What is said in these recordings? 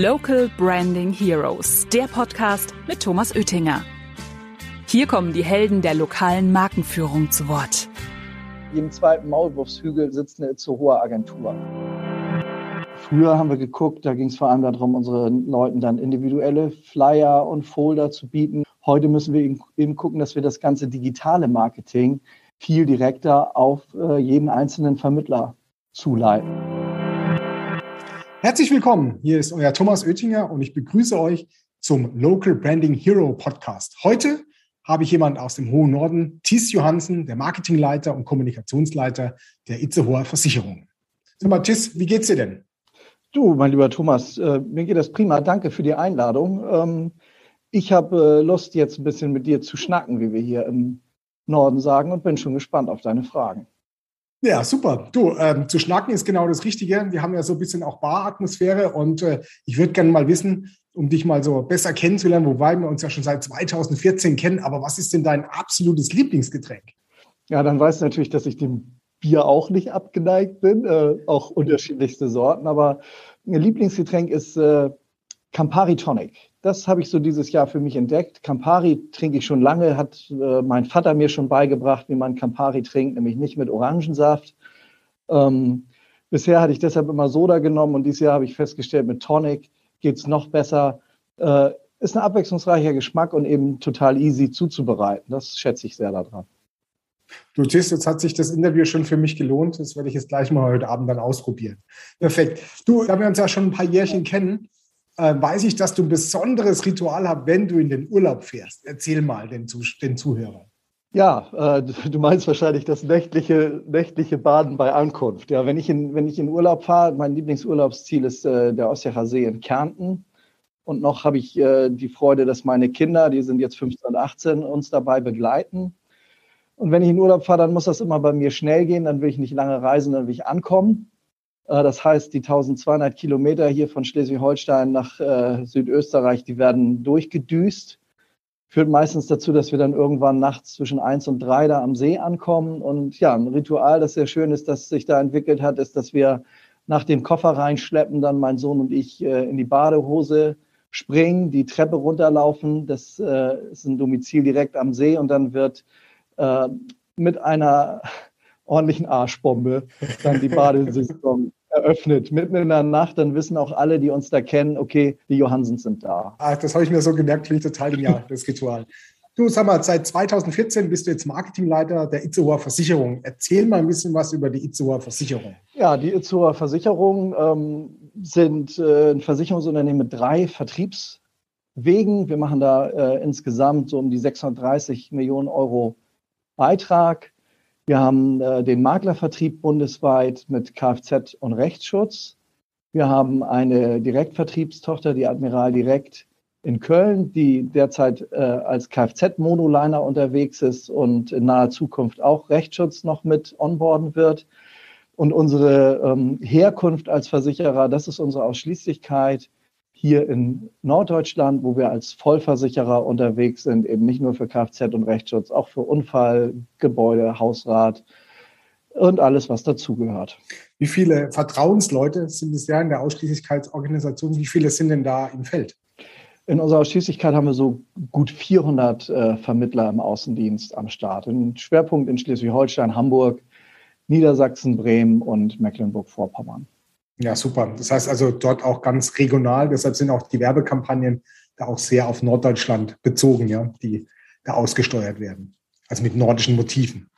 Local Branding Heroes, der Podcast mit Thomas Oettinger. Hier kommen die Helden der lokalen Markenführung zu Wort. Im zweiten Maulwurfshügel sitzt eine Itzehoer Agentur. Früher haben wir geguckt, da ging es vor allem darum, unseren Leuten dann individuelle Flyer und Folder zu bieten. Heute müssen wir eben gucken, dass wir das ganze digitale Marketing viel direkter auf äh, jeden einzelnen Vermittler zuleiten. Herzlich willkommen. Hier ist euer Thomas Oettinger und ich begrüße euch zum Local Branding Hero Podcast. Heute habe ich jemand aus dem hohen Norden, Thies Johansen, der Marketingleiter und Kommunikationsleiter der Itzehoer Versicherung. Sag mal, Thies, wie geht's dir denn? Du, mein lieber Thomas, äh, mir geht das prima. Danke für die Einladung. Ähm, ich habe äh, Lust, jetzt ein bisschen mit dir zu schnacken, wie wir hier im Norden sagen, und bin schon gespannt auf deine Fragen. Ja, super. Du, ähm, zu schnacken ist genau das Richtige. Wir haben ja so ein bisschen auch Baratmosphäre und äh, ich würde gerne mal wissen, um dich mal so besser kennenzulernen, wobei wir uns ja schon seit 2014 kennen, aber was ist denn dein absolutes Lieblingsgetränk? Ja, dann weißt du natürlich, dass ich dem Bier auch nicht abgeneigt bin, äh, auch unterschiedlichste Sorten, aber mein Lieblingsgetränk ist äh, Campari Tonic. Das habe ich so dieses Jahr für mich entdeckt. Campari trinke ich schon lange, hat äh, mein Vater mir schon beigebracht, wie man Campari trinkt, nämlich nicht mit Orangensaft. Ähm, bisher hatte ich deshalb immer Soda genommen und dieses Jahr habe ich festgestellt, mit Tonic geht es noch besser. Äh, ist ein abwechslungsreicher Geschmack und eben total easy zuzubereiten. Das schätze ich sehr daran. Du Tis, jetzt hat sich das Interview schon für mich gelohnt. Das werde ich jetzt gleich mal heute Abend dann ausprobieren. Perfekt. Du, da wir uns ja schon ein paar Jährchen kennen, äh, weiß ich, dass du ein besonderes Ritual hast, wenn du in den Urlaub fährst. Erzähl mal den, den Zuhörern. Ja, äh, du meinst wahrscheinlich das nächtliche, nächtliche Baden bei Ankunft. Ja, wenn ich in, wenn ich in Urlaub fahre, mein Lieblingsurlaubsziel ist äh, der Ossiacher See in Kärnten. Und noch habe ich äh, die Freude, dass meine Kinder, die sind jetzt 15 und 18, uns dabei begleiten. Und wenn ich in Urlaub fahre, dann muss das immer bei mir schnell gehen. Dann will ich nicht lange reisen, dann will ich ankommen. Äh, das heißt, die 1200 Kilometer hier von Schleswig-Holstein nach äh, Südösterreich, die werden durchgedüst. Führt meistens dazu, dass wir dann irgendwann nachts zwischen eins und drei da am See ankommen. Und ja, ein Ritual, das sehr schön ist, das sich da entwickelt hat, ist, dass wir nach dem Koffer reinschleppen, dann mein Sohn und ich äh, in die Badehose springen, die Treppe runterlaufen. Das ist ein Domizil direkt am See und dann wird mit einer ordentlichen Arschbombe dann die Badesaison eröffnet, mitten in der Nacht, dann wissen auch alle, die uns da kennen, okay, die Johansens sind da. Ach, das habe ich mir so gemerkt, klingt total genial, das Ritual. Du, sag mal, seit 2014 bist du jetzt Marketingleiter der Itzehoer Versicherung. Erzähl mal ein bisschen was über die Itzehoer Versicherung. Ja, die Itzehoer Versicherung ähm, sind äh, ein Versicherungsunternehmen mit drei Vertriebswegen. Wir machen da äh, insgesamt so um die 630 Millionen Euro Beitrag. Wir haben äh, den Maklervertrieb bundesweit mit Kfz und Rechtsschutz. Wir haben eine Direktvertriebstochter, die Admiral Direkt in Köln, die derzeit äh, als Kfz-Monoliner unterwegs ist und in naher Zukunft auch Rechtsschutz noch mit onboarden wird. Und unsere ähm, Herkunft als Versicherer, das ist unsere Ausschließlichkeit hier in Norddeutschland, wo wir als Vollversicherer unterwegs sind, eben nicht nur für Kfz und Rechtsschutz, auch für Unfall, Gebäude, Hausrat und alles, was dazugehört. Wie viele Vertrauensleute sind es ja in der Ausschließlichkeitsorganisation? Wie viele sind denn da im Feld? In unserer Ausschließlichkeit haben wir so gut 400 äh, Vermittler im Außendienst am Start. Ein Schwerpunkt in Schleswig-Holstein, Hamburg, Niedersachsen, Bremen und Mecklenburg-Vorpommern. Ja, super. Das heißt also dort auch ganz regional. Deshalb sind auch die Werbekampagnen da auch sehr auf Norddeutschland bezogen, ja, die da ausgesteuert werden. Also mit nordischen Motiven.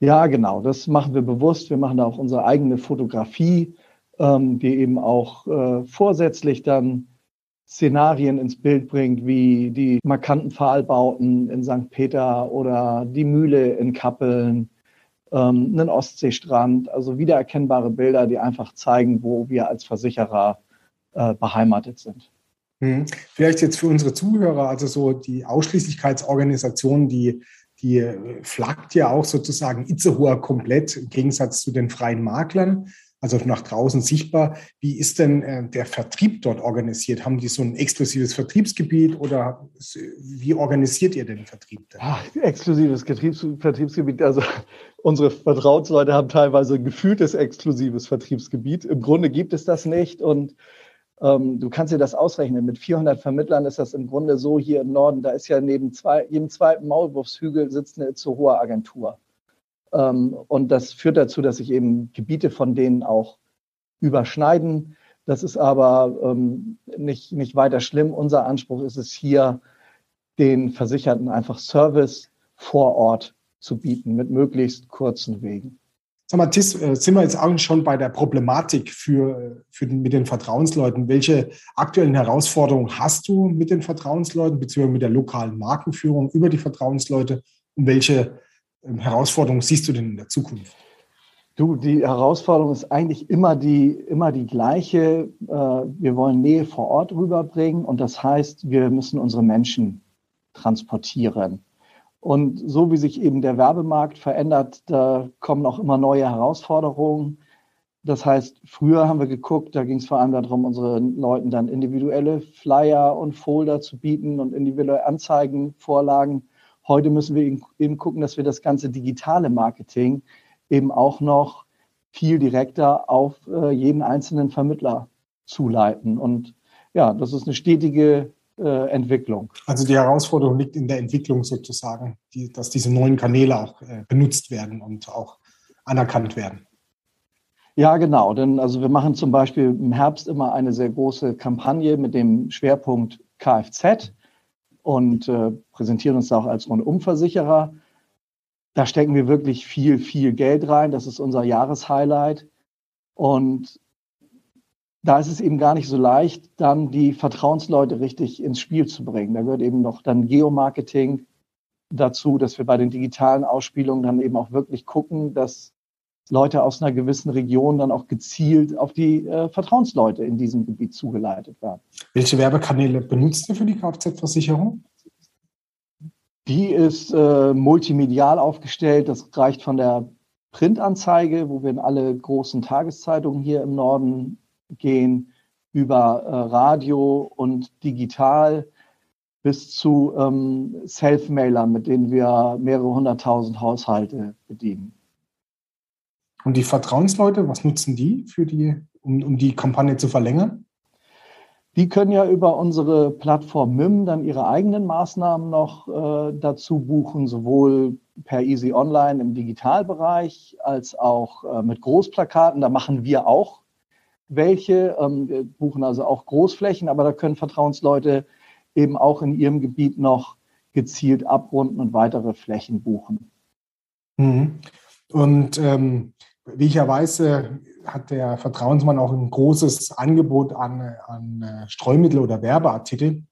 Ja, genau. Das machen wir bewusst. Wir machen da auch unsere eigene Fotografie, ähm, die eben auch äh, vorsätzlich dann Szenarien ins Bild bringt, wie die markanten Pfahlbauten in St. Peter oder die Mühle in Kappeln ähm, einen Ostseestrand, also wiedererkennbare Bilder, die einfach zeigen, wo wir als Versicherer äh, beheimatet sind. Hm. Vielleicht jetzt für unsere Zuhörer, also so die Ausschließlichkeitsorganisation, die, die flaggt ja auch sozusagen Itzehoer komplett im Gegensatz zu den freien Maklern also nach draußen sichtbar. Wie ist denn äh, der Vertrieb dort organisiert? Haben die so ein exklusives Vertriebsgebiet oder wie organisiert ihr den Vertrieb? Denn? Ach, exklusives Vertriebs Vertriebsgebiet. Also unsere Vertrauensleute haben teilweise ein gefühltes exklusives Vertriebsgebiet. Im Grunde gibt es das nicht und Ähm, du kannst dir das ausrechnen. Mit 400 Vermittlern ist das im Grunde so hier im Norden. Da ist ja neben zwei, jedem zweiten Maulwurfshügel sitzt eine zu hohe Agentur. Ähm, und das führt dazu, dass sich eben Gebiete von denen auch überschneiden. Das ist aber ähm, nicht, nicht weiter schlimm. Unser Anspruch ist es hier, den Versicherten einfach Service vor Ort zu bieten mit möglichst kurzen Wegen. Sag mal, Tis, äh, sind wir jetzt auch schon bei der Problematik für, für den, mit den Vertrauensleuten? Welche aktuellen Herausforderungen hast du mit den Vertrauensleuten beziehungsweise mit der lokalen Markenführung über die Vertrauensleute? Und welche ähm, Herausforderungen siehst du denn in der Zukunft? Du, die Herausforderung ist eigentlich immer die, immer die gleiche. Äh, wir wollen Nähe vor Ort rüberbringen und das heißt, wir müssen unsere Menschen transportieren. Und so wie sich eben der Werbemarkt verändert, da kommen auch immer neue Herausforderungen. Das heißt, früher haben wir geguckt, da ging es vor allem darum, unseren Leuten dann individuelle Flyer und Folder zu bieten und individuelle Anzeigenvorlagen. Heute müssen wir eben gucken, dass wir das ganze digitale Marketing eben auch noch viel direkter auf äh, jeden einzelnen Vermittler zuleiten. Und ja, das ist eine stetige äh, Entwicklung. Also die Herausforderung liegt in der Entwicklung sozusagen, die, dass diese neuen Kanäle auch äh, benutzt werden und auch anerkannt werden. Ja, genau. Denn also wir machen zum Beispiel im Herbst immer eine sehr große Kampagne mit dem Schwerpunkt Kfz und äh, präsentieren uns da auch als Rundumversicherer. Da stecken wir wirklich viel, viel Geld rein. Das ist unser Jahreshighlight. Und da ist es eben gar nicht so leicht, dann die Vertrauensleute richtig ins Spiel zu bringen. Da gehört eben noch dann Geomarketing dazu, dass wir bei den digitalen Ausspielungen dann eben auch wirklich gucken, dass Leute aus einer gewissen Region dann auch gezielt auf die äh, Vertrauensleute in diesem Gebiet zugeleitet werden. Welche Werbekanäle benutzt ihr für die Kfz-Versicherung? Die ist äh, multimedial aufgestellt. Das reicht von der Printanzeige, wo wir in alle großen Tageszeitungen hier im Norden gehen über äh, Radio und digital bis zu ähm, Self-Mailern, mit denen wir mehrere hunderttausend Haushalte bedienen. Und die Vertrauensleute, was nutzen die, für die um, um die Kampagne zu verlängern? Die können ja über unsere Plattform MIM dann ihre eigenen Maßnahmen noch äh, dazu buchen, sowohl per Easy Online im Digitalbereich als auch äh, mit Großplakaten. Da machen wir auch welche. Ähm, buchen also auch Großflächen, aber da können Vertrauensleute eben auch in ihrem Gebiet noch gezielt abrunden und weitere Flächen buchen. Mhm. Und ähm, wie ich ja weiß, äh, hat der Vertrauensmann auch ein großes Angebot an, an äh, Streumittel oder Werbeartikel.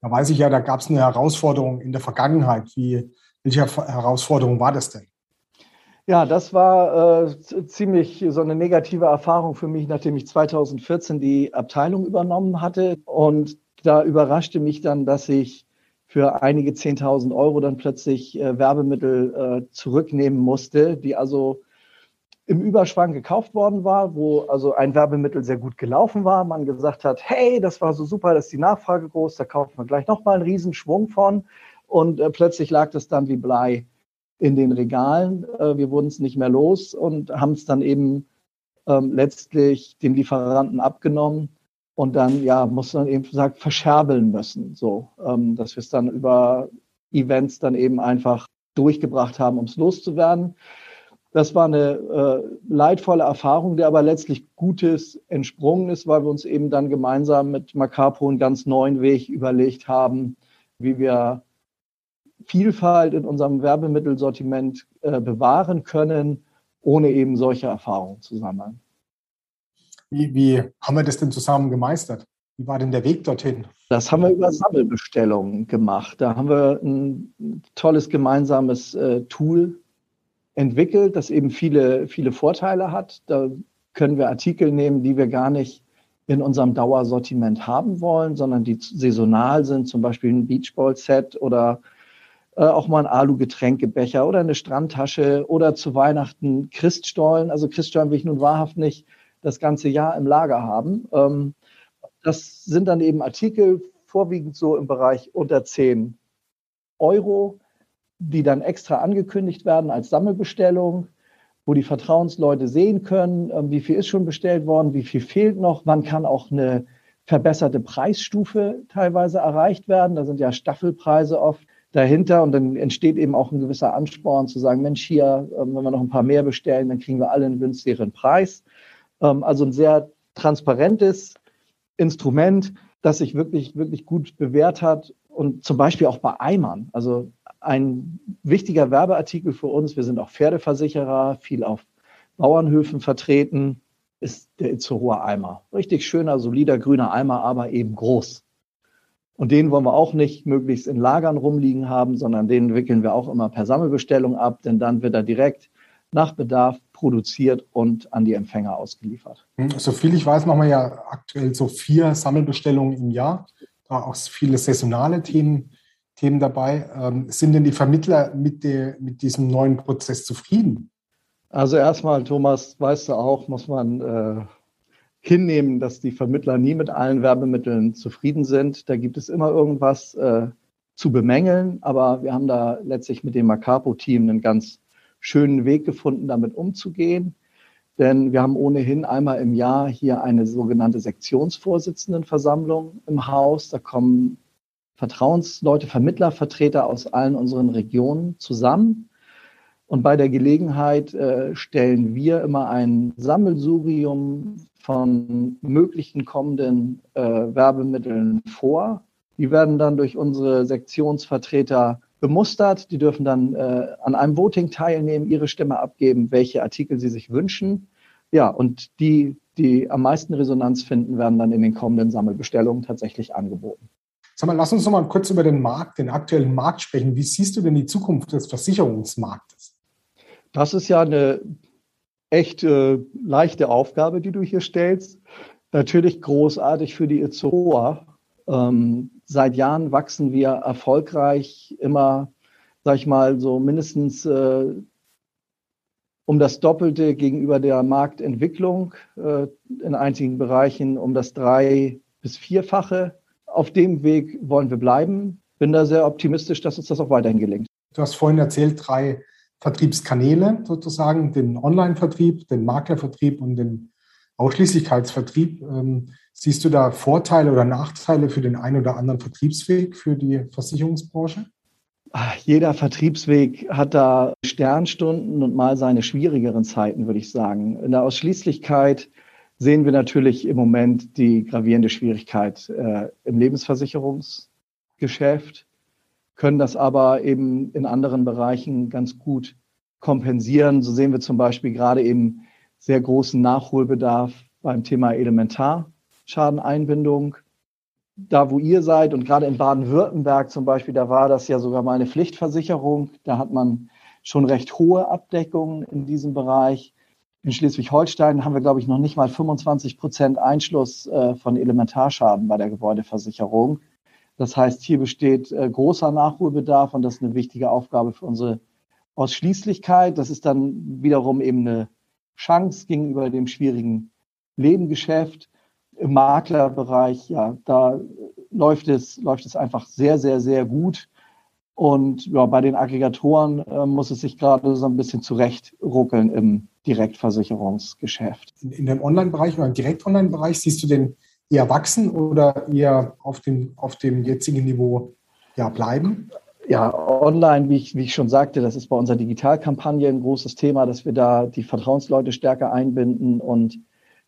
Da weiß ich ja, da gab es eine Herausforderung in der Vergangenheit. Wie, welche Herausforderung war das denn? Ja, das war äh, ziemlich so eine negative Erfahrung für mich, nachdem ich 2014 die Abteilung übernommen hatte. Und da überraschte mich dann, dass ich für einige 10.000 Euro dann plötzlich äh, Werbemittel äh, zurücknehmen musste, die also im Überschwang gekauft worden war, wo also ein Werbemittel sehr gut gelaufen war. Man gesagt hat, hey, das war so super, dass die Nachfrage groß, da kauft man gleich nochmal einen Riesenschwung von. Und äh, plötzlich lag das dann wie Blei in den Regalen. Äh, wir wurden es nicht mehr los und haben es dann eben ähm, letztlich dem Lieferanten abgenommen und dann ja muss man eben gesagt verscherbeln müssen, so ähm, dass wir es dann über Events dann eben einfach durchgebracht haben, um es loszuwerden. Das war eine äh, leidvolle Erfahrung, der aber letztlich Gutes entsprungen ist, weil wir uns eben dann gemeinsam mit Macapo einen ganz neuen Weg überlegt haben, wie wir Vielfalt in unserem Werbemittelsortiment äh, bewahren können, ohne eben solche Erfahrungen zu sammeln. Wie, wie haben wir das denn zusammen gemeistert? Wie war denn der Weg dorthin? Das haben wir über Sammelbestellungen gemacht. Da haben wir ein tolles gemeinsames äh, Tool entwickelt, das eben viele, viele Vorteile hat. Da können wir Artikel nehmen, die wir gar nicht in unserem Dauersortiment haben wollen, sondern die saisonal sind, zum Beispiel ein Beachball-Set oder äh, auch mal ein Alu-Getränkebecher oder eine Strandtasche oder zu Weihnachten Christstollen. Also Christstollen will ich nun wahrhaft nicht das ganze Jahr im Lager haben. Ähm, das sind dann eben Artikel, vorwiegend so im Bereich unter 10 Euro, die dann extra angekündigt werden als Sammelbestellung. wo die Vertrauensleute sehen können, ähm, wie viel ist schon bestellt worden, wie viel fehlt noch, wann kann auch eine verbesserte Preisstufe teilweise erreicht werden. Da sind ja Staffelpreise oft dahinter und dann entsteht eben auch ein gewisser Ansporn zu sagen, Mensch, hier, ähm, wenn wir noch ein paar mehr bestellen, dann kriegen wir alle einen günstigeren Preis. Ähm, also ein sehr transparentes Instrument, das sich wirklich, wirklich gut bewährt hat und zum Beispiel auch bei Eimern. Also ein wichtiger Werbeartikel für uns. Wir sind auch Pferdeversicherer, viel auf Bauernhöfen vertreten, ist der Itzehoer Eimer. Richtig schöner, solider, grüner Eimer, aber eben groß. Und den wollen wir auch nicht möglichst in Lagern rumliegen haben, sondern den wickeln wir auch immer per Sammelbestellung ab, denn dann wird er direkt nach Bedarf produziert und an die Empfänger ausgeliefert. Hm, so viel ich weiß, machen wir ja aktuell so vier Sammelbestellungen im Jahr. Da auch viele saisonale Themen Themen dabei. Ähm, sind denn die Vermittler mit, der, mit diesem neuen Prozess zufrieden? Also erstmal, Thomas, weißt du auch, muss man äh, hinnehmen, dass die Vermittler nie mit allen Werbemitteln zufrieden sind. Da gibt es immer irgendwas äh, zu bemängeln, aber wir haben da letztlich mit dem Macapo-Team einen ganz schönen Weg gefunden, damit umzugehen. Denn wir haben ohnehin einmal im Jahr hier eine sogenannte Sektionsvorsitzendenversammlung im Haus. Da kommen Vertrauensleute, Vermittler, Vertreter aus allen unseren Regionen zusammen. Und bei der Gelegenheit äh, stellen wir immer ein Sammelsurium von möglichen kommenden äh, Werbemitteln vor. Die werden dann durch unsere Sektionsvertreter bemustert. Die dürfen dann äh, an einem Voting teilnehmen, ihre Stimme abgeben, welche Artikel sie sich wünschen. Ja, und die, die am meisten Resonanz finden, werden dann in den kommenden Sammelbestellungen tatsächlich angeboten. Sag mal, lass uns noch mal kurz über den Markt, den aktuellen Markt sprechen. Wie siehst du denn die Zukunft des Versicherungsmarktes? Das ist ja eine echt äh, leichte Aufgabe, die du hier stellst. Natürlich großartig für die Itzehoa. Ähm, seit Jahren wachsen wir erfolgreich immer, sag ich mal, so mindestens äh, um das Doppelte gegenüber der Marktentwicklung äh, in einigen Bereichen, um das drei- bis vierfache auf dem Weg wollen wir bleiben. Bin da sehr optimistisch, dass uns das auch weiterhin gelingt. Du hast vorhin erzählt, drei Vertriebskanäle sozusagen, den Online-Vertrieb, den Maklervertrieb und den Ausschließlichkeitsvertrieb. Ähm, siehst du da Vorteile oder Nachteile für den einen oder anderen Vertriebsweg für die Versicherungsbranche? Jeder Vertriebsweg hat da Sternstunden und mal seine schwierigeren Zeiten, würde ich sagen. In der Ausschließlichkeit sehen wir natürlich im Moment die gravierende Schwierigkeit äh, im Lebensversicherungsgeschäft, können das aber eben in anderen Bereichen ganz gut kompensieren. So sehen wir zum Beispiel gerade eben sehr großen Nachholbedarf beim Thema Elementarschadeneinbindung. Da, wo ihr seid und gerade in Baden-Württemberg zum Beispiel, da war das ja sogar mal eine Pflichtversicherung. Da hat man schon recht hohe Abdeckungen in diesem Bereich. In Schleswig-Holstein haben wir, glaube ich, noch nicht mal 25 Prozent Einschluss äh, von Elementarschaden bei der Gebäudeversicherung. Das heißt, hier besteht äh, großer Nachholbedarf und das ist eine wichtige Aufgabe für unsere Ausschließlichkeit. Das ist dann wiederum eben eine Chance gegenüber dem schwierigen Lebengeschäft. Im Maklerbereich, ja, da läuft es, läuft es einfach sehr, sehr, sehr gut. Und ja, bei den Aggregatoren äh, muss es sich gerade so ein bisschen zurechtruckeln im Direktversicherungsgeschäft. In, in dem Online-Bereich oder im Direkt-Online-Bereich siehst du den eher wachsen oder eher auf dem, auf dem jetzigen Niveau ja, bleiben? Ja, online, wie ich, wie ich schon sagte, das ist bei unserer Digitalkampagne ein großes Thema, dass wir da die Vertrauensleute stärker einbinden. Und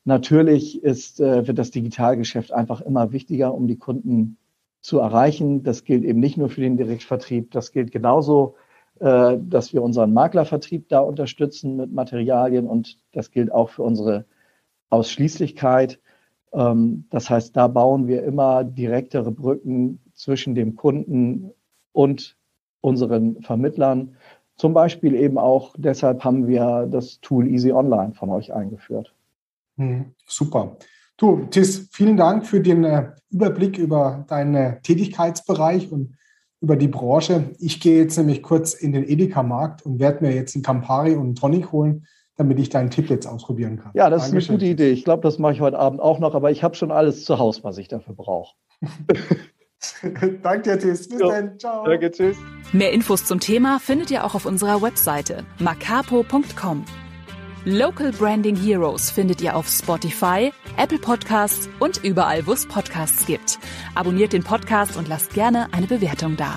natürlich ist, äh, wird das Digitalgeschäft einfach immer wichtiger, um die Kunden zu erreichen. Das gilt eben nicht nur für den Direktvertrieb, das gilt genauso äh, dass wir unseren Maklervertrieb da unterstützen mit Materialien und das gilt auch für unsere Ausschließlichkeit. Ähm, das heißt, da bauen wir immer direktere Brücken zwischen dem Kunden und unseren Vermittlern. Zum Beispiel eben auch deshalb haben wir das Tool Easy Online von euch eingeführt. Hm, super. Du, Tis, vielen Dank für den äh, Überblick über deinen Tätigkeitsbereich und über die Branche. Ich gehe jetzt nämlich kurz in den Edeka-Markt und werde mir jetzt einen Campari und einen Tonic holen, damit ich deinen Tipp jetzt ausprobieren kann. Ja, das Dankeschön. ist eine gute Idee. Ich glaube, das mache ich heute Abend auch noch, aber ich habe schon alles zu Hause, was ich dafür brauche. Danke dir, Tschüss. Bis jo. dann. Ciao. Danke, tschüss. Mehr Infos zum Thema findet ihr auch auf unserer Webseite macapo.com. Local Branding Heroes findet ihr auf Spotify, Apple Podcasts und überall, wo es Podcasts gibt. Abonniert den Podcast und lasst gerne eine Bewertung da.